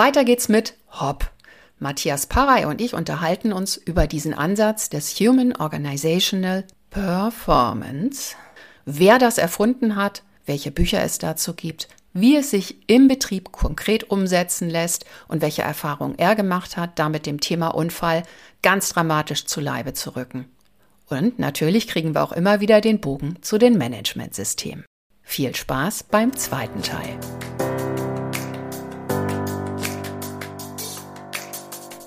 Weiter geht's mit Hop. Matthias Parey und ich unterhalten uns über diesen Ansatz des Human Organizational Performance, wer das erfunden hat, welche Bücher es dazu gibt, wie es sich im Betrieb konkret umsetzen lässt und welche Erfahrungen er gemacht hat, damit dem Thema Unfall ganz dramatisch zu Leibe zu rücken. Und natürlich kriegen wir auch immer wieder den Bogen zu den Managementsystemen. Viel Spaß beim zweiten Teil.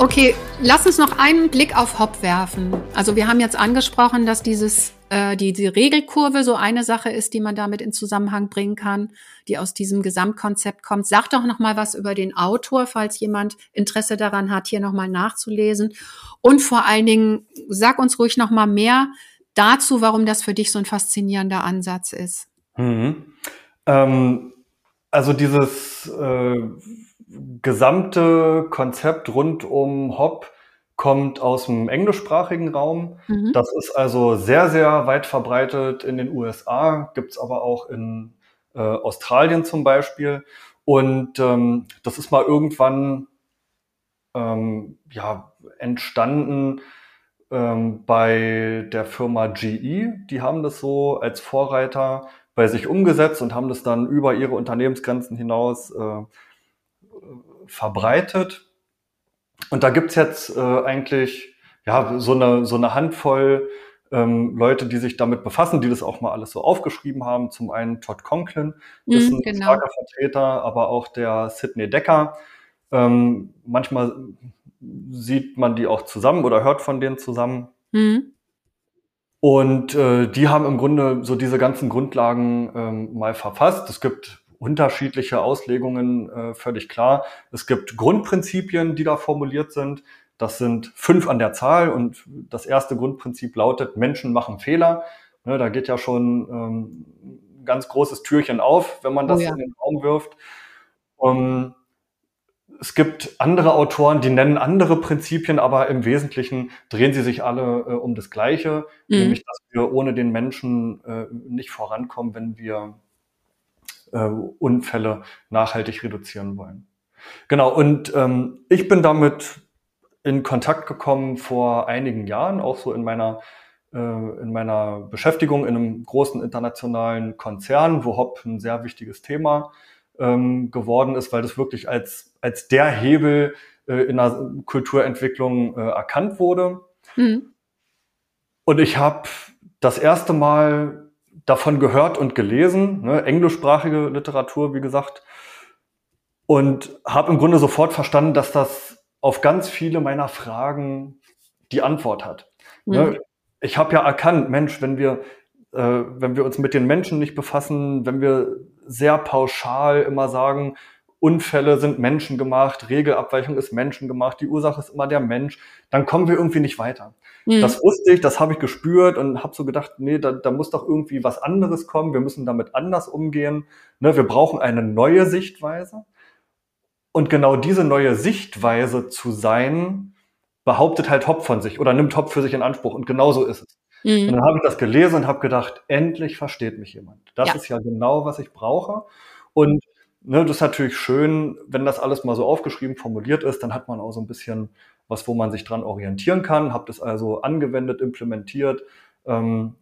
Okay, lass uns noch einen Blick auf Hop werfen. Also wir haben jetzt angesprochen, dass dieses äh, die, die Regelkurve so eine Sache ist, die man damit in Zusammenhang bringen kann, die aus diesem Gesamtkonzept kommt. Sag doch noch mal was über den Autor, falls jemand Interesse daran hat, hier noch mal nachzulesen. Und vor allen Dingen sag uns ruhig noch mal mehr dazu, warum das für dich so ein faszinierender Ansatz ist. Mhm. Ähm, also dieses äh gesamte Konzept rund um Hop kommt aus dem englischsprachigen Raum. Mhm. Das ist also sehr, sehr weit verbreitet in den USA, gibt's aber auch in äh, Australien zum Beispiel. Und ähm, das ist mal irgendwann ähm, ja, entstanden ähm, bei der Firma GE. Die haben das so als Vorreiter bei sich umgesetzt und haben das dann über ihre Unternehmensgrenzen hinaus äh, verbreitet. Und da gibt's jetzt äh, eigentlich ja so eine, so eine Handvoll ähm, Leute, die sich damit befassen, die das auch mal alles so aufgeschrieben haben. Zum einen Todd Conklin ist mm, ein genau. starker Vertreter, aber auch der Sidney Decker. Ähm, manchmal sieht man die auch zusammen oder hört von denen zusammen. Mm. Und äh, die haben im Grunde so diese ganzen Grundlagen ähm, mal verfasst. Es gibt unterschiedliche Auslegungen, äh, völlig klar. Es gibt Grundprinzipien, die da formuliert sind. Das sind fünf an der Zahl und das erste Grundprinzip lautet, Menschen machen Fehler. Ne, da geht ja schon ähm, ein ganz großes Türchen auf, wenn man das oh ja. in den Raum wirft. Um, es gibt andere Autoren, die nennen andere Prinzipien, aber im Wesentlichen drehen sie sich alle äh, um das Gleiche, mhm. nämlich dass wir ohne den Menschen äh, nicht vorankommen, wenn wir äh, Unfälle nachhaltig reduzieren wollen. Genau, und ähm, ich bin damit in Kontakt gekommen vor einigen Jahren, auch so in meiner, äh, in meiner Beschäftigung in einem großen internationalen Konzern, wo Hop ein sehr wichtiges Thema ähm, geworden ist, weil das wirklich als, als der Hebel äh, in der Kulturentwicklung äh, erkannt wurde. Mhm. Und ich habe das erste Mal davon gehört und gelesen, ne, englischsprachige Literatur, wie gesagt, und habe im Grunde sofort verstanden, dass das auf ganz viele meiner Fragen die Antwort hat. Ne, mhm. Ne, ich habe ja erkannt, Mensch, wenn wir, äh, wenn wir uns mit den Menschen nicht befassen, wenn wir sehr pauschal immer sagen, Unfälle sind menschengemacht, Regelabweichung ist menschengemacht, die Ursache ist immer der Mensch, dann kommen wir irgendwie nicht weiter. Mhm. Das wusste ich, das habe ich gespürt und habe so gedacht, nee, da, da muss doch irgendwie was anderes kommen, wir müssen damit anders umgehen. Ne, wir brauchen eine neue Sichtweise. Und genau diese neue Sichtweise zu sein, behauptet halt Hop von sich oder nimmt Hop für sich in Anspruch. Und genau so ist es. Mhm. Und dann habe ich das gelesen und habe gedacht, endlich versteht mich jemand. Das ja. ist ja genau, was ich brauche. Und ne, das ist natürlich schön, wenn das alles mal so aufgeschrieben, formuliert ist, dann hat man auch so ein bisschen was, wo man sich dran orientieren kann. Habe das also angewendet, implementiert. Ähm,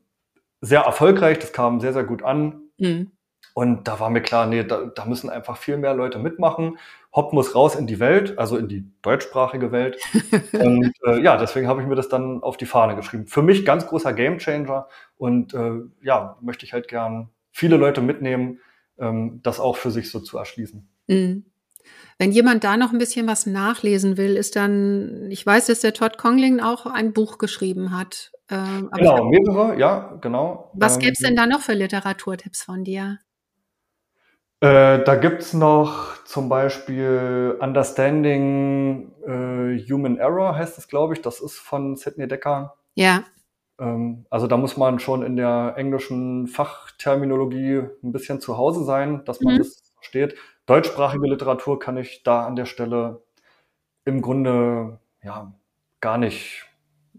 sehr erfolgreich, das kam sehr, sehr gut an. Mhm. Und da war mir klar, nee, da, da müssen einfach viel mehr Leute mitmachen. Hop muss raus in die Welt, also in die deutschsprachige Welt. und äh, ja, deswegen habe ich mir das dann auf die Fahne geschrieben. Für mich ganz großer Gamechanger und äh, ja, möchte ich halt gern viele Leute mitnehmen, ähm, das auch für sich so zu erschließen. Mhm. Wenn jemand da noch ein bisschen was nachlesen will, ist dann, ich weiß, dass der Todd Congling auch ein Buch geschrieben hat. Ähm, genau, mehrere, ja, genau. Was ähm, gäbe es denn da noch für Literaturtipps von dir? Äh, da gibt's noch zum Beispiel Understanding äh, Human Error, heißt es, glaube ich. Das ist von Sidney Decker. Ja. Ähm, also da muss man schon in der englischen Fachterminologie ein bisschen zu Hause sein, dass man mhm. das versteht. Deutschsprachige Literatur kann ich da an der Stelle im Grunde ja gar nicht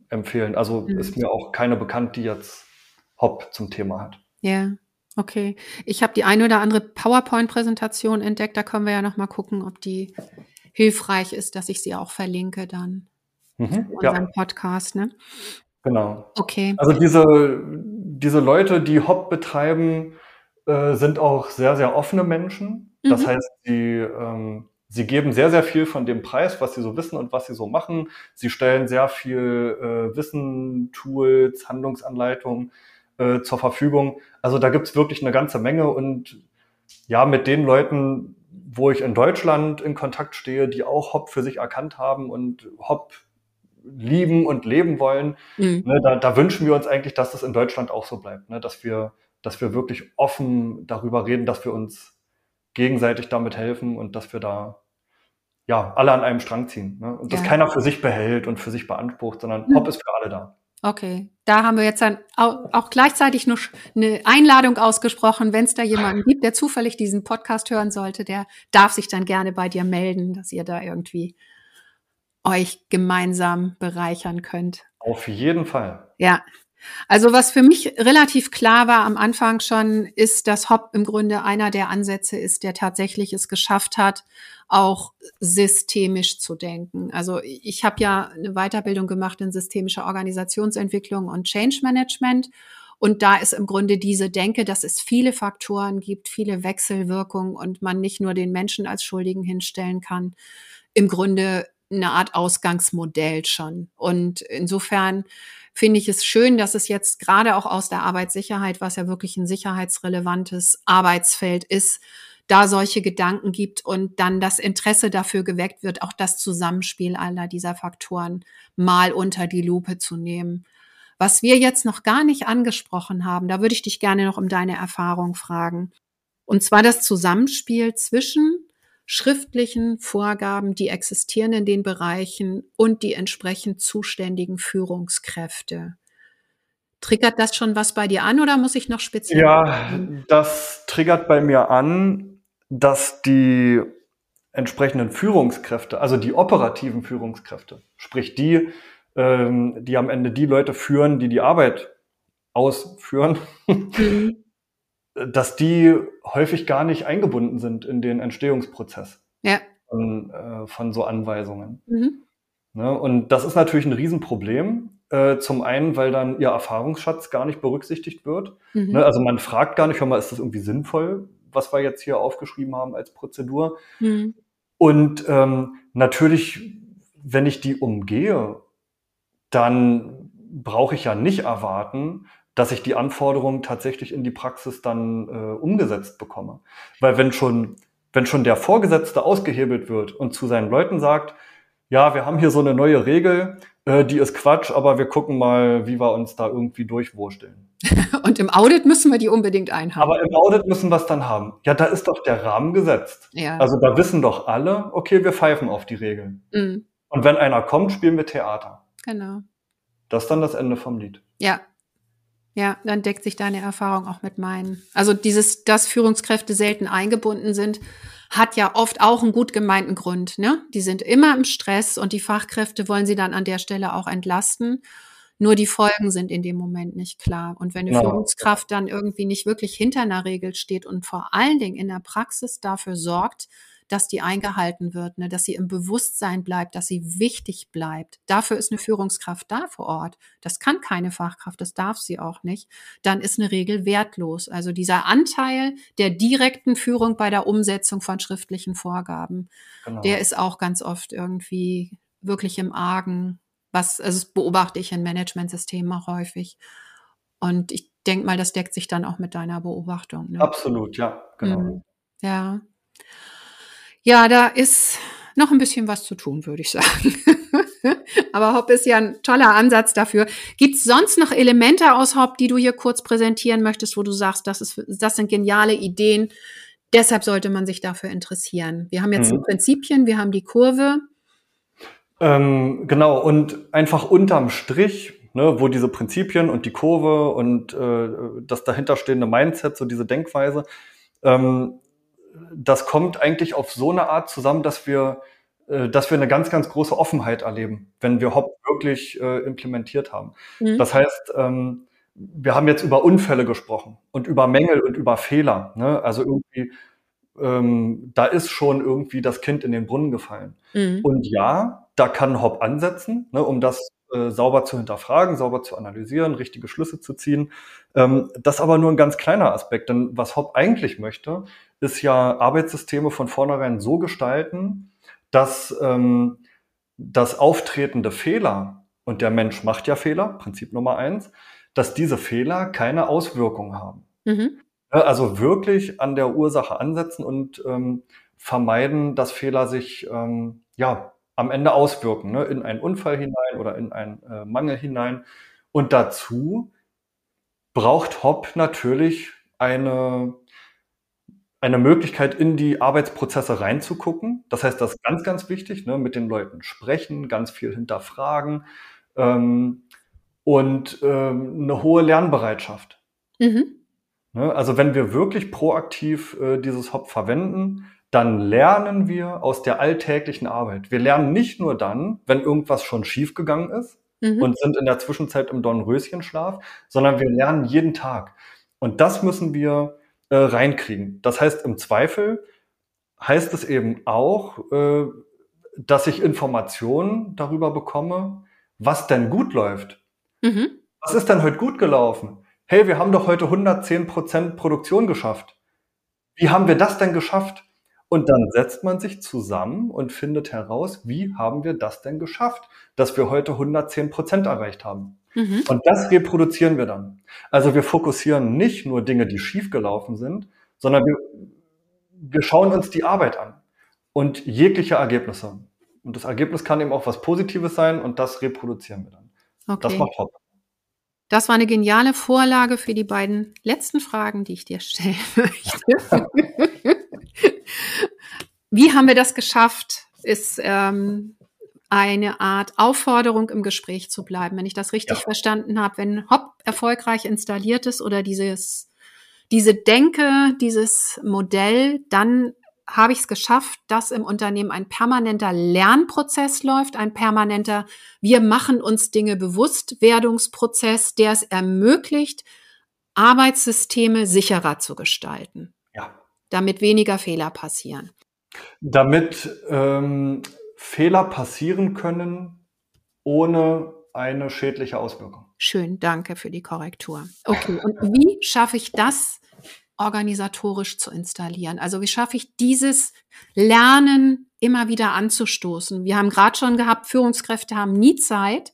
empfehlen. Also mhm. ist mir auch keine bekannt, die jetzt Hop zum Thema hat. Ja, okay. Ich habe die eine oder andere PowerPoint-Präsentation entdeckt. Da können wir ja noch mal gucken, ob die hilfreich ist, dass ich sie auch verlinke dann mhm, unserem ja. Podcast. Ne? Genau. Okay. Also diese, diese Leute, die Hop betreiben, äh, sind auch sehr, sehr offene Menschen. Das mhm. heißt, die ähm, Sie geben sehr, sehr viel von dem Preis, was Sie so wissen und was Sie so machen. Sie stellen sehr viel äh, Wissen, Tools, Handlungsanleitungen äh, zur Verfügung. Also da gibt's wirklich eine ganze Menge und ja, mit den Leuten, wo ich in Deutschland in Kontakt stehe, die auch Hop für sich erkannt haben und Hop lieben und leben wollen, mhm. ne, da, da wünschen wir uns eigentlich, dass das in Deutschland auch so bleibt, ne, dass wir, dass wir wirklich offen darüber reden, dass wir uns gegenseitig damit helfen und dass wir da ja, alle an einem Strang ziehen. Ne? Und ja. dass keiner für sich behält und für sich beansprucht, sondern hm. Hop ist für alle da. Okay, da haben wir jetzt dann auch gleichzeitig noch eine Einladung ausgesprochen, wenn es da jemanden gibt, der zufällig diesen Podcast hören sollte, der darf sich dann gerne bei dir melden, dass ihr da irgendwie euch gemeinsam bereichern könnt. Auf jeden Fall. Ja, also was für mich relativ klar war am Anfang schon, ist, dass Hop im Grunde einer der Ansätze ist, der tatsächlich es geschafft hat, auch systemisch zu denken. Also ich habe ja eine Weiterbildung gemacht in systemischer Organisationsentwicklung und Change Management. Und da ist im Grunde diese Denke, dass es viele Faktoren gibt, viele Wechselwirkungen und man nicht nur den Menschen als Schuldigen hinstellen kann. Im Grunde eine Art Ausgangsmodell schon. Und insofern finde ich es schön, dass es jetzt gerade auch aus der Arbeitssicherheit, was ja wirklich ein sicherheitsrelevantes Arbeitsfeld ist, da solche Gedanken gibt und dann das Interesse dafür geweckt wird, auch das Zusammenspiel aller dieser Faktoren mal unter die Lupe zu nehmen. Was wir jetzt noch gar nicht angesprochen haben, da würde ich dich gerne noch um deine Erfahrung fragen. Und zwar das Zusammenspiel zwischen schriftlichen Vorgaben, die existieren in den Bereichen und die entsprechend zuständigen Führungskräfte. Triggert das schon was bei dir an oder muss ich noch speziell? Ja, das triggert bei mir an, dass die entsprechenden Führungskräfte, also die operativen Führungskräfte, sprich die, ähm, die am Ende die Leute führen, die die Arbeit ausführen, mhm dass die häufig gar nicht eingebunden sind in den Entstehungsprozess ja. von, äh, von so Anweisungen. Mhm. Ne? Und das ist natürlich ein Riesenproblem. Äh, zum einen, weil dann ihr Erfahrungsschatz gar nicht berücksichtigt wird. Mhm. Ne? Also man fragt gar nicht, hör mal, ist das irgendwie sinnvoll, was wir jetzt hier aufgeschrieben haben als Prozedur? Mhm. Und ähm, natürlich, wenn ich die umgehe, dann brauche ich ja nicht erwarten, dass ich die Anforderungen tatsächlich in die Praxis dann äh, umgesetzt bekomme. Weil wenn schon, wenn schon der Vorgesetzte ausgehebelt wird und zu seinen Leuten sagt, ja, wir haben hier so eine neue Regel, äh, die ist Quatsch, aber wir gucken mal, wie wir uns da irgendwie durchwursteln. und im Audit müssen wir die unbedingt einhaben. Aber im Audit müssen wir es dann haben. Ja, da ist doch der Rahmen gesetzt. Ja. Also da wissen doch alle, okay, wir pfeifen auf die Regeln. Mhm. Und wenn einer kommt, spielen wir Theater. Genau. Das ist dann das Ende vom Lied. Ja, ja, dann deckt sich deine Erfahrung auch mit meinen. Also dieses, dass Führungskräfte selten eingebunden sind, hat ja oft auch einen gut gemeinten Grund. Ne? Die sind immer im Stress und die Fachkräfte wollen sie dann an der Stelle auch entlasten. Nur die Folgen sind in dem Moment nicht klar. Und wenn eine ja. Führungskraft dann irgendwie nicht wirklich hinter einer Regel steht und vor allen Dingen in der Praxis dafür sorgt, dass die eingehalten wird, ne, dass sie im Bewusstsein bleibt, dass sie wichtig bleibt. Dafür ist eine Führungskraft da vor Ort. Das kann keine Fachkraft, das darf sie auch nicht. Dann ist eine Regel wertlos. Also dieser Anteil der direkten Führung bei der Umsetzung von schriftlichen Vorgaben, genau. der ist auch ganz oft irgendwie wirklich im Argen. Was, also das beobachte ich in Managementsystemen auch häufig. Und ich denke mal, das deckt sich dann auch mit deiner Beobachtung. Ne? Absolut, ja, genau. Mhm. Ja. Ja, da ist noch ein bisschen was zu tun, würde ich sagen. Aber Hop ist ja ein toller Ansatz dafür. Gibt es sonst noch Elemente aus Hop, die du hier kurz präsentieren möchtest, wo du sagst, das, ist, das sind geniale Ideen, deshalb sollte man sich dafür interessieren? Wir haben jetzt mhm. die Prinzipien, wir haben die Kurve. Ähm, genau, und einfach unterm Strich, ne, wo diese Prinzipien und die Kurve und äh, das dahinterstehende Mindset, so diese Denkweise, ähm, das kommt eigentlich auf so eine Art zusammen, dass wir, äh, dass wir eine ganz, ganz große Offenheit erleben, wenn wir Hop wirklich äh, implementiert haben. Mhm. Das heißt, ähm, wir haben jetzt über Unfälle gesprochen und über Mängel und über Fehler. Ne? Also irgendwie, ähm, da ist schon irgendwie das Kind in den Brunnen gefallen. Mhm. Und ja, da kann Hop ansetzen, ne, um das äh, sauber zu hinterfragen, sauber zu analysieren, richtige Schlüsse zu ziehen. Ähm, das ist aber nur ein ganz kleiner Aspekt, denn was Hop eigentlich möchte, ist ja Arbeitssysteme von vornherein so gestalten, dass ähm, das auftretende Fehler, und der Mensch macht ja Fehler, Prinzip Nummer eins, dass diese Fehler keine Auswirkungen haben. Mhm. Also wirklich an der Ursache ansetzen und ähm, vermeiden, dass Fehler sich ähm, ja am Ende auswirken, ne? in einen Unfall hinein oder in einen äh, Mangel hinein. Und dazu braucht Hop natürlich eine eine Möglichkeit, in die Arbeitsprozesse reinzugucken. Das heißt, das ist ganz, ganz wichtig, ne? mit den Leuten sprechen, ganz viel hinterfragen ähm, und ähm, eine hohe Lernbereitschaft. Mhm. Ne? Also wenn wir wirklich proaktiv äh, dieses Hop verwenden, dann lernen wir aus der alltäglichen Arbeit. Wir lernen nicht nur dann, wenn irgendwas schon schiefgegangen ist mhm. und sind in der Zwischenzeit im Dornröschenschlaf, sondern wir lernen jeden Tag. Und das müssen wir äh, reinkriegen. Das heißt, im Zweifel heißt es eben auch, äh, dass ich Informationen darüber bekomme, was denn gut läuft. Mhm. Was ist denn heute gut gelaufen? Hey, wir haben doch heute 110 Prozent Produktion geschafft. Wie haben wir das denn geschafft? Und dann setzt man sich zusammen und findet heraus, wie haben wir das denn geschafft, dass wir heute 110 Prozent erreicht haben. Mhm. Und das reproduzieren wir dann. Also wir fokussieren nicht nur Dinge, die schiefgelaufen sind, sondern wir, wir schauen uns die Arbeit an und jegliche Ergebnisse. Und das Ergebnis kann eben auch was Positives sein und das reproduzieren wir dann. Okay. Das macht Hop. Das war eine geniale Vorlage für die beiden letzten Fragen, die ich dir stellen möchte. Wie haben wir das geschafft? Ist ähm, eine Art Aufforderung, im Gespräch zu bleiben. Wenn ich das richtig ja. verstanden habe, wenn Hop erfolgreich installiert ist oder dieses, diese Denke, dieses Modell, dann habe ich es geschafft, dass im Unternehmen ein permanenter Lernprozess läuft, ein permanenter Wir machen uns Dinge bewusst Werdungsprozess, der es ermöglicht, Arbeitssysteme sicherer zu gestalten. Ja. Damit weniger Fehler passieren. Damit ähm, Fehler passieren können ohne eine schädliche Auswirkung. Schön, danke für die Korrektur. Okay, und wie schaffe ich das organisatorisch zu installieren? Also wie schaffe ich dieses Lernen immer wieder anzustoßen? Wir haben gerade schon gehabt, Führungskräfte haben nie Zeit.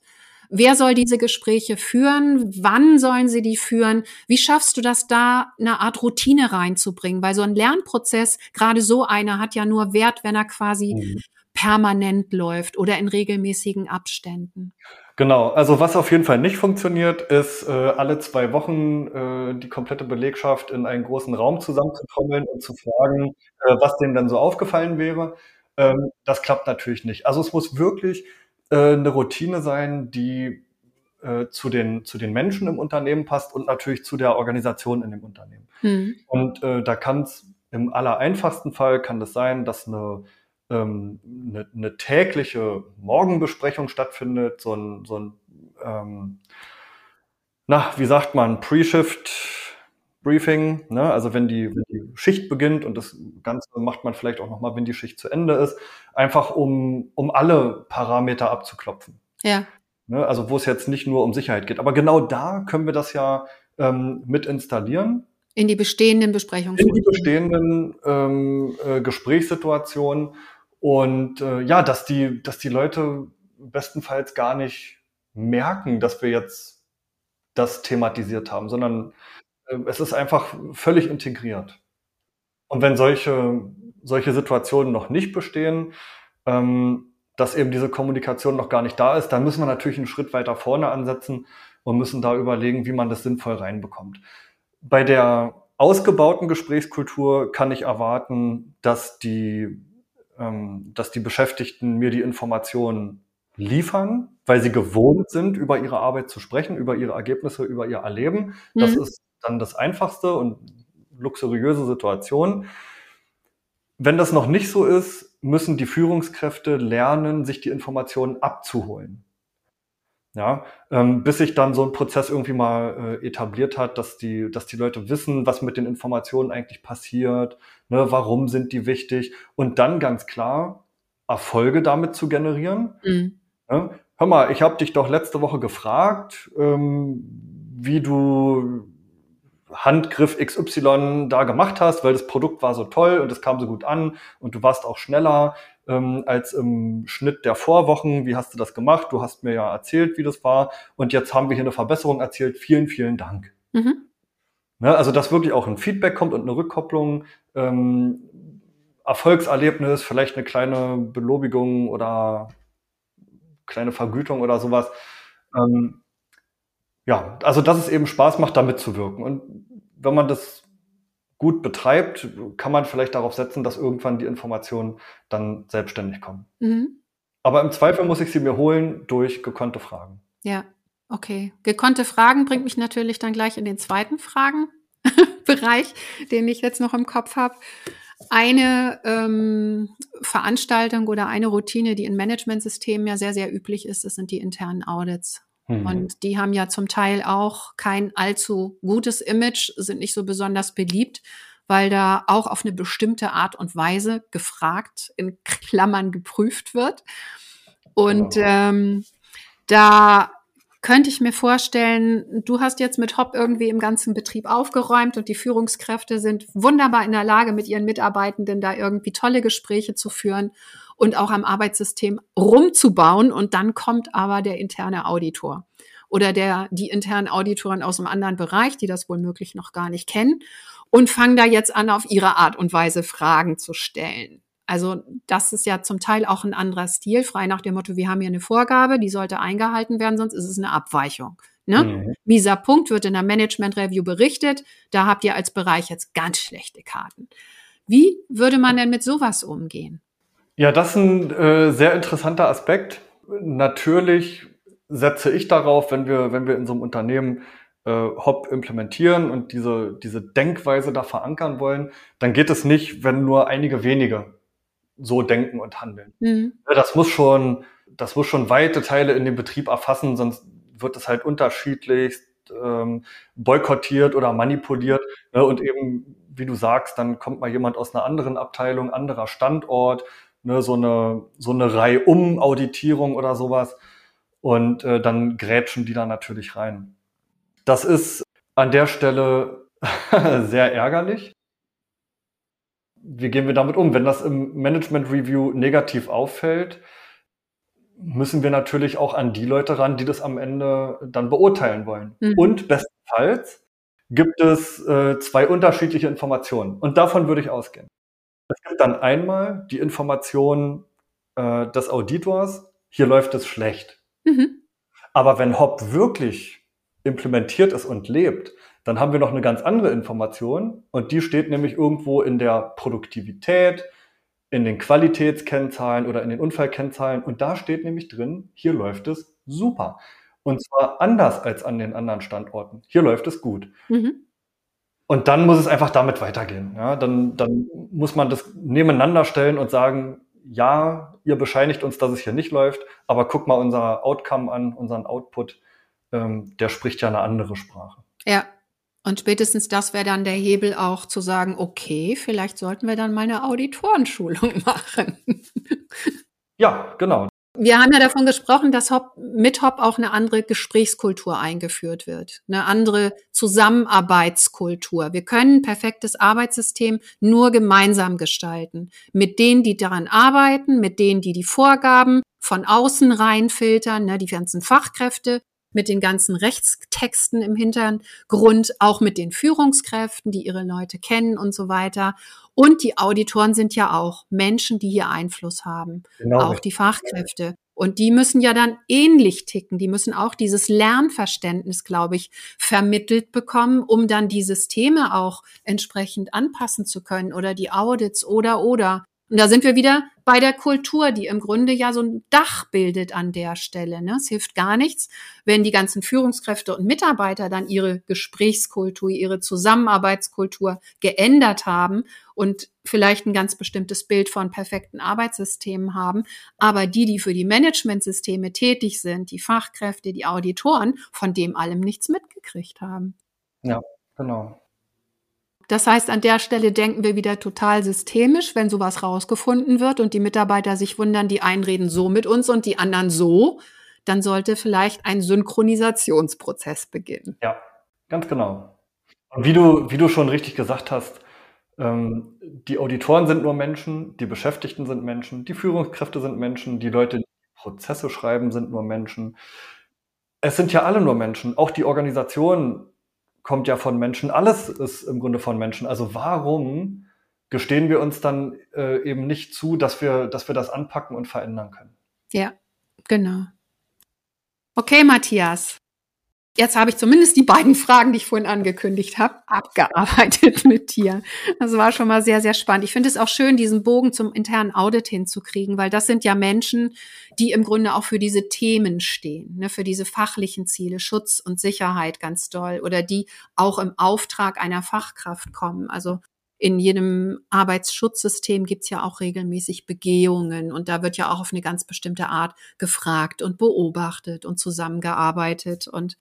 Wer soll diese Gespräche führen? Wann sollen sie die führen? Wie schaffst du das da, eine Art Routine reinzubringen? Weil so ein Lernprozess, gerade so einer, hat ja nur Wert, wenn er quasi mhm permanent läuft oder in regelmäßigen Abständen. Genau, also was auf jeden Fall nicht funktioniert, ist äh, alle zwei Wochen äh, die komplette Belegschaft in einen großen Raum zusammenzutrommeln und zu fragen, äh, was denen dann so aufgefallen wäre. Ähm, das klappt natürlich nicht. Also es muss wirklich eine Routine sein, die äh, zu, den, zu den Menschen im Unternehmen passt und natürlich zu der Organisation in dem Unternehmen. Mhm. Und äh, da kann es im allereinfachsten Fall kann das sein, dass eine ähm, eine, eine tägliche Morgenbesprechung stattfindet, so ein, so ein ähm, na, wie sagt man, Pre-Shift Briefing, ne? also wenn die, wenn die Schicht beginnt und das Ganze macht man vielleicht auch nochmal, wenn die Schicht zu Ende ist, einfach um, um alle Parameter abzuklopfen. Ja. Ne? Also wo es jetzt nicht nur um Sicherheit geht. Aber genau da können wir das ja ähm, mit installieren. In die bestehenden Besprechungen. In die bestehenden ähm, äh, Gesprächssituationen und äh, ja, dass die, dass die Leute bestenfalls gar nicht merken, dass wir jetzt das thematisiert haben, sondern es ist einfach völlig integriert. Und wenn solche, solche Situationen noch nicht bestehen, ähm, dass eben diese Kommunikation noch gar nicht da ist, dann müssen wir natürlich einen Schritt weiter vorne ansetzen und müssen da überlegen, wie man das sinnvoll reinbekommt. Bei der ausgebauten Gesprächskultur kann ich erwarten, dass die, ähm, dass die Beschäftigten mir die Informationen liefern, weil sie gewohnt sind, über ihre Arbeit zu sprechen, über ihre Ergebnisse, über ihr Erleben. Das mhm. ist dann das einfachste und luxuriöse Situation. Wenn das noch nicht so ist, müssen die Führungskräfte lernen, sich die Informationen abzuholen. Ja, ähm, bis sich dann so ein Prozess irgendwie mal äh, etabliert hat, dass die, dass die Leute wissen, was mit den Informationen eigentlich passiert, ne, warum sind die wichtig und dann ganz klar Erfolge damit zu generieren. Mhm. Ne? Hör mal, ich habe dich doch letzte Woche gefragt, ähm, wie du Handgriff XY da gemacht hast, weil das Produkt war so toll und es kam so gut an und du warst auch schneller ähm, als im Schnitt der Vorwochen. Wie hast du das gemacht? Du hast mir ja erzählt, wie das war. Und jetzt haben wir hier eine Verbesserung erzählt. Vielen, vielen Dank. Mhm. Ne, also, dass wirklich auch ein Feedback kommt und eine Rückkopplung. Ähm, Erfolgserlebnis, vielleicht eine kleine Belobigung oder kleine Vergütung oder sowas. Ähm, ja, also dass es eben Spaß macht, da mitzuwirken. Und wenn man das gut betreibt, kann man vielleicht darauf setzen, dass irgendwann die Informationen dann selbstständig kommen. Mhm. Aber im Zweifel muss ich sie mir holen durch gekonnte Fragen. Ja, okay. Gekonnte Fragen bringt mich natürlich dann gleich in den zweiten Fragenbereich, den ich jetzt noch im Kopf habe. Eine ähm, Veranstaltung oder eine Routine, die in Managementsystemen ja sehr, sehr üblich ist, das sind die internen Audits. Mhm. Und die haben ja zum Teil auch kein allzu gutes Image, sind nicht so besonders beliebt, weil da auch auf eine bestimmte Art und Weise gefragt, in Klammern geprüft wird. Und ähm, da könnte ich mir vorstellen, du hast jetzt mit Hop irgendwie im ganzen Betrieb aufgeräumt und die Führungskräfte sind wunderbar in der Lage, mit ihren Mitarbeitenden da irgendwie tolle Gespräche zu führen und auch am Arbeitssystem rumzubauen. Und dann kommt aber der interne Auditor oder der, die internen Auditoren aus einem anderen Bereich, die das wohl möglich noch gar nicht kennen und fangen da jetzt an, auf ihre Art und Weise Fragen zu stellen. Also das ist ja zum Teil auch ein anderer Stil, frei nach dem Motto, wir haben hier eine Vorgabe, die sollte eingehalten werden, sonst ist es eine Abweichung. Ne? Mhm. Dieser Punkt wird in der Management Review berichtet, da habt ihr als Bereich jetzt ganz schlechte Karten. Wie würde man denn mit sowas umgehen? Ja, das ist ein äh, sehr interessanter Aspekt. Natürlich setze ich darauf, wenn wir, wenn wir in so einem Unternehmen äh, Hop implementieren und diese, diese Denkweise da verankern wollen, dann geht es nicht, wenn nur einige wenige so denken und handeln. Mhm. Das muss schon, das muss schon weite Teile in dem Betrieb erfassen, sonst wird es halt unterschiedlich ähm, boykottiert oder manipuliert. Ne? Und eben, wie du sagst, dann kommt mal jemand aus einer anderen Abteilung, anderer Standort, ne, so eine, so eine Reihe um Auditierung oder sowas. Und äh, dann grätschen die da natürlich rein. Das ist an der Stelle sehr ärgerlich. Wie gehen wir damit um? Wenn das im Management Review negativ auffällt, müssen wir natürlich auch an die Leute ran, die das am Ende dann beurteilen wollen. Mhm. Und bestenfalls gibt es äh, zwei unterschiedliche Informationen. Und davon würde ich ausgehen. Es gibt dann einmal die Information äh, des Auditors, hier läuft es schlecht. Mhm. Aber wenn Hop wirklich implementiert ist und lebt, dann haben wir noch eine ganz andere Information und die steht nämlich irgendwo in der Produktivität, in den Qualitätskennzahlen oder in den Unfallkennzahlen und da steht nämlich drin, hier läuft es super. Und zwar anders als an den anderen Standorten. Hier läuft es gut. Mhm. Und dann muss es einfach damit weitergehen. Ja, dann, dann muss man das nebeneinander stellen und sagen, ja, ihr bescheinigt uns, dass es hier nicht läuft, aber guck mal unser Outcome an, unseren Output, ähm, der spricht ja eine andere Sprache. Ja. Und spätestens das wäre dann der Hebel auch zu sagen, okay, vielleicht sollten wir dann mal eine Auditorenschulung machen. ja, genau. Wir haben ja davon gesprochen, dass Hop, mit Hop auch eine andere Gesprächskultur eingeführt wird, eine andere Zusammenarbeitskultur. Wir können perfektes Arbeitssystem nur gemeinsam gestalten. Mit denen, die daran arbeiten, mit denen, die die Vorgaben von außen reinfiltern, ne, die ganzen Fachkräfte mit den ganzen Rechtstexten im Hintergrund, auch mit den Führungskräften, die ihre Leute kennen und so weiter. Und die Auditoren sind ja auch Menschen, die hier Einfluss haben, genau. auch die Fachkräfte. Und die müssen ja dann ähnlich ticken. Die müssen auch dieses Lernverständnis, glaube ich, vermittelt bekommen, um dann die Systeme auch entsprechend anpassen zu können oder die Audits oder oder. Und da sind wir wieder bei der Kultur, die im Grunde ja so ein Dach bildet an der Stelle. Ne? Es hilft gar nichts, wenn die ganzen Führungskräfte und Mitarbeiter dann ihre Gesprächskultur, ihre Zusammenarbeitskultur geändert haben und vielleicht ein ganz bestimmtes Bild von perfekten Arbeitssystemen haben. Aber die, die für die Managementsysteme tätig sind, die Fachkräfte, die Auditoren, von dem allem nichts mitgekriegt haben. Ja, genau. Das heißt, an der Stelle denken wir wieder total systemisch, wenn sowas rausgefunden wird und die Mitarbeiter sich wundern, die einen reden so mit uns und die anderen so, dann sollte vielleicht ein Synchronisationsprozess beginnen. Ja, ganz genau. Und wie du, wie du schon richtig gesagt hast, ähm, die Auditoren sind nur Menschen, die Beschäftigten sind Menschen, die Führungskräfte sind Menschen, die Leute, die Prozesse schreiben, sind nur Menschen. Es sind ja alle nur Menschen. Auch die Organisation kommt ja von Menschen, alles ist im Grunde von Menschen. Also warum gestehen wir uns dann äh, eben nicht zu, dass wir, dass wir das anpacken und verändern können? Ja, genau. Okay, Matthias. Jetzt habe ich zumindest die beiden Fragen, die ich vorhin angekündigt habe, abgearbeitet mit dir. Das war schon mal sehr, sehr spannend. Ich finde es auch schön, diesen Bogen zum internen Audit hinzukriegen, weil das sind ja Menschen, die im Grunde auch für diese Themen stehen, ne, für diese fachlichen Ziele, Schutz und Sicherheit ganz doll oder die auch im Auftrag einer Fachkraft kommen. Also in jedem Arbeitsschutzsystem gibt's ja auch regelmäßig Begehungen und da wird ja auch auf eine ganz bestimmte Art gefragt und beobachtet und zusammengearbeitet und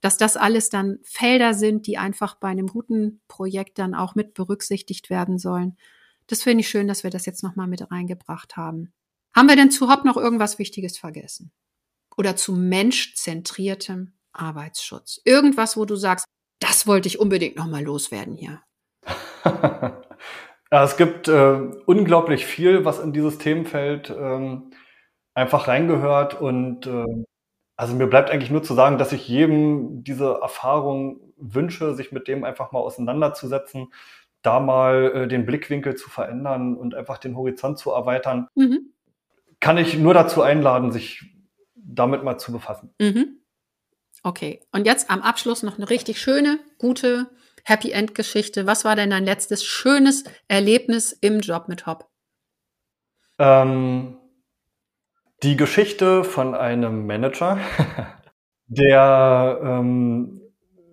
dass das alles dann Felder sind, die einfach bei einem guten Projekt dann auch mit berücksichtigt werden sollen. Das finde ich schön, dass wir das jetzt nochmal mit reingebracht haben. Haben wir denn zu Hop noch irgendwas Wichtiges vergessen? Oder zu menschzentriertem Arbeitsschutz? Irgendwas, wo du sagst, das wollte ich unbedingt nochmal loswerden hier. ja, es gibt äh, unglaublich viel, was in dieses Themenfeld ähm, einfach reingehört und äh, also mir bleibt eigentlich nur zu sagen, dass ich jedem diese Erfahrung wünsche, sich mit dem einfach mal auseinanderzusetzen, da mal äh, den Blickwinkel zu verändern und einfach den Horizont zu erweitern. Mhm. Kann ich nur dazu einladen, sich damit mal zu befassen. Mhm. Okay, und jetzt am Abschluss noch eine richtig schöne, gute Happy End Geschichte. Was war denn dein letztes schönes Erlebnis im Job mit Hop? Ähm, die Geschichte von einem Manager, der ähm,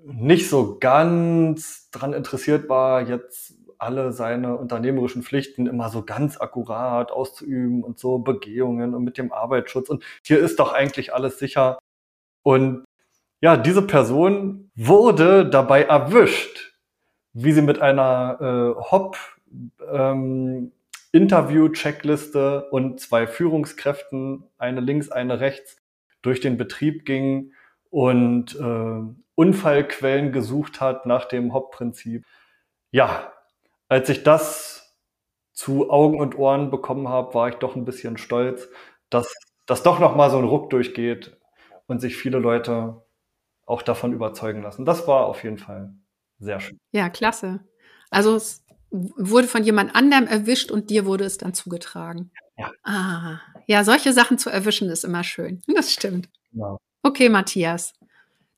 nicht so ganz dran interessiert war, jetzt alle seine unternehmerischen Pflichten immer so ganz akkurat auszuüben und so Begehungen und mit dem Arbeitsschutz und hier ist doch eigentlich alles sicher. Und ja, diese Person wurde dabei erwischt, wie sie mit einer äh, Hop ähm, Interview-Checkliste und zwei Führungskräften, eine links, eine rechts, durch den Betrieb ging und äh, Unfallquellen gesucht hat nach dem Hauptprinzip. Ja, als ich das zu Augen und Ohren bekommen habe, war ich doch ein bisschen stolz, dass das doch noch mal so ein Ruck durchgeht und sich viele Leute auch davon überzeugen lassen. Das war auf jeden Fall sehr schön. Ja, klasse. Also es wurde von jemand anderem erwischt und dir wurde es dann zugetragen. Ja. Ah, ja, solche Sachen zu erwischen ist immer schön. Das stimmt. Genau. Okay, Matthias.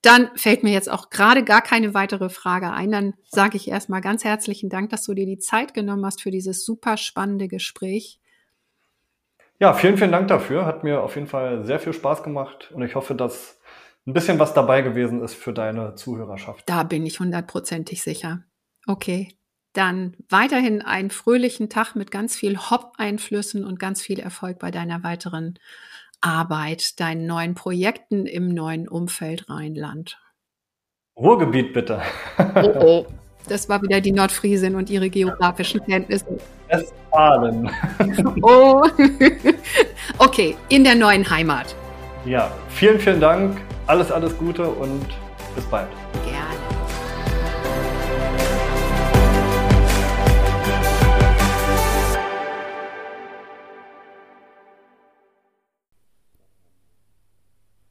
Dann fällt mir jetzt auch gerade gar keine weitere Frage ein. Dann sage ich erstmal ganz herzlichen Dank, dass du dir die Zeit genommen hast für dieses super spannende Gespräch. Ja, vielen, vielen Dank dafür. Hat mir auf jeden Fall sehr viel Spaß gemacht und ich hoffe, dass ein bisschen was dabei gewesen ist für deine Zuhörerschaft. Da bin ich hundertprozentig sicher. Okay, dann weiterhin einen fröhlichen Tag mit ganz viel Hop-Einflüssen und ganz viel Erfolg bei deiner weiteren Arbeit, deinen neuen Projekten im neuen Umfeld Rheinland. Ruhrgebiet bitte. Oh, oh. Das war wieder die Nordfriesin und ihre geografischen Kenntnisse. Westfalen. Oh. Okay, in der neuen Heimat. Ja, vielen, vielen Dank. Alles, alles Gute und bis bald.